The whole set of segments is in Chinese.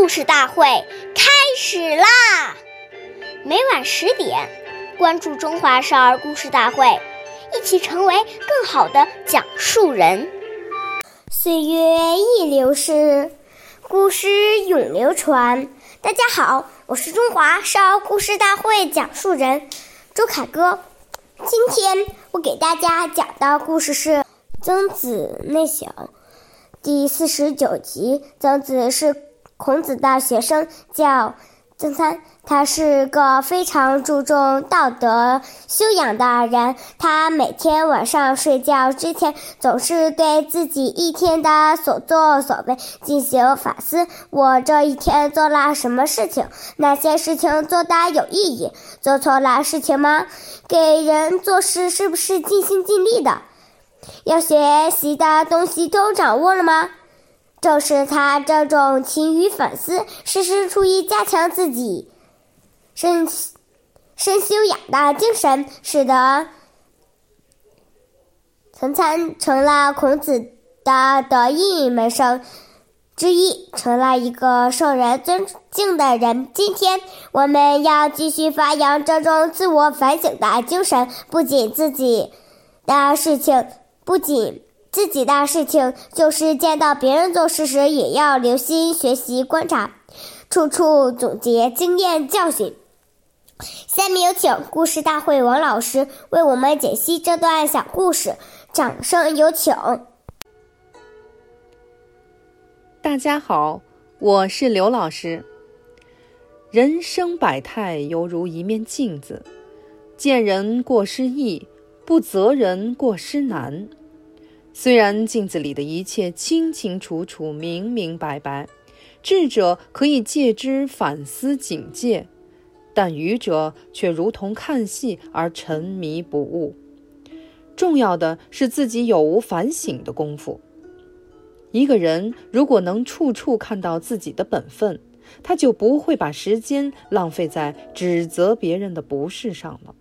故事大会开始啦！每晚十点，关注《中华少儿故事大会》，一起成为更好的讲述人。岁月易流逝，故事永流传。大家好，我是中华少儿故事大会讲述人周凯歌。今天我给大家讲的故事是《曾子内省》第四十九集。曾子是孔子的学生，叫曾参。他是个非常注重道德修养的人。他每天晚上睡觉之前，总是对自己一天的所作所为进行反思。我这一天做了什么事情？哪些事情做的有意义？做错了事情吗？给人做事是不是尽心尽力的？要学习的东西都掌握了吗？正是他这种勤于反思、时时注意加强自己。身身修养的精神，使得曾参成了孔子的得意门生之一，成了一个受人尊敬的人。今天我们要继续发扬这种自我反省的精神，不仅自己的事情，不仅自己的事情，就是见到别人做事时，也要留心学习观察，处处总结经验教训。下面有请故事大会王老师为我们解析这段小故事，掌声有请。大家好，我是刘老师。人生百态犹如一面镜子，见人过失易，不责人过失难。虽然镜子里的一切清清楚楚、明明白白，智者可以借之反思警戒。但愚者却如同看戏而沉迷不悟。重要的是自己有无反省的功夫。一个人如果能处处看到自己的本分，他就不会把时间浪费在指责别人的不是上了。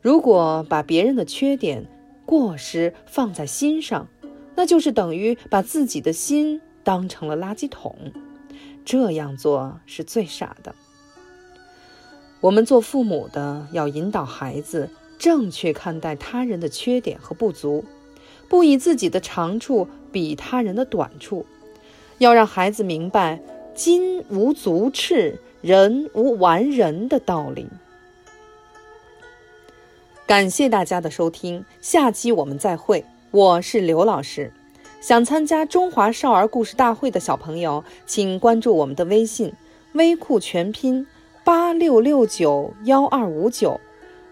如果把别人的缺点、过失放在心上，那就是等于把自己的心当成了垃圾桶。这样做是最傻的。我们做父母的要引导孩子正确看待他人的缺点和不足，不以自己的长处比他人的短处，要让孩子明白“金无足赤，人无完人”的道理。感谢大家的收听，下期我们再会。我是刘老师，想参加中华少儿故事大会的小朋友，请关注我们的微信“微库全拼”。八六六九幺二五九，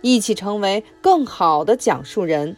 一起成为更好的讲述人。